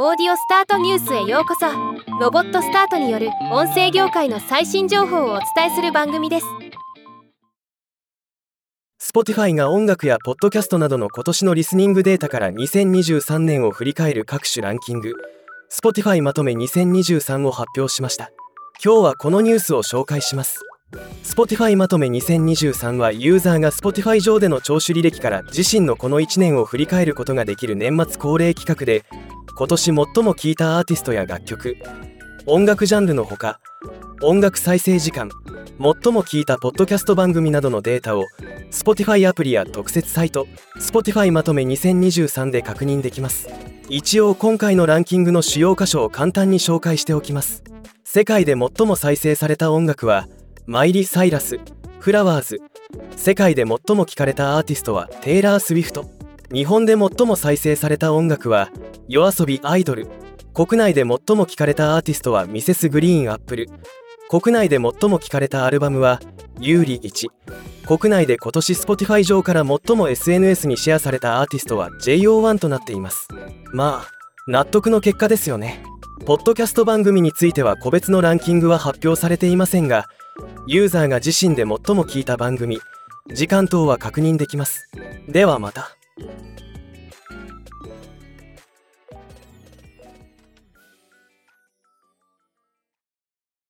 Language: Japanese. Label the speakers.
Speaker 1: オーディオスタートニュースへようこそ。ロボットスタートによる音声業界の最新情報をお伝えする番組です。
Speaker 2: Spotify が音楽やポッドキャストなどの今年のリスニングデータから2023年を振り返る各種ランキング。Spotify まとめ2023を発表しました。今日はこのニュースを紹介します。Spotify まとめ2023はユーザーが Spotify 上での聴取履歴から自身のこの1年を振り返ることができる年末恒例企画で今年最も聴いたアーティストや楽曲。音楽ジャンルのほか音楽再生時間最も聴いたポッドキャスト番組などのデータを Spotify アプリや特設サイト Spotify まとめ2023で確認できます。一応今回のランキングの主要箇所を簡単に紹介しておきます。世界で最も再生された音楽はマイリ・サイラスフラワーズ世界で最も聴かれたアーティストはテイラー・スウィフト日本で最も再生された音楽は yoasobi アイドル。国内で最も聴かれたアーティストはミセスグリーンアップル。国内で最も聴かれたアルバムはユーリ1国内で今年 Spotify 上から最も SNS にシェアされたアーティストは JO1 となっています。まあ納得の結果ですよね。ポッドキャスト番組については個別のランキングは発表されていませんがユーザーが自身で最も聞いた番組時間等は確認できます。ではまた。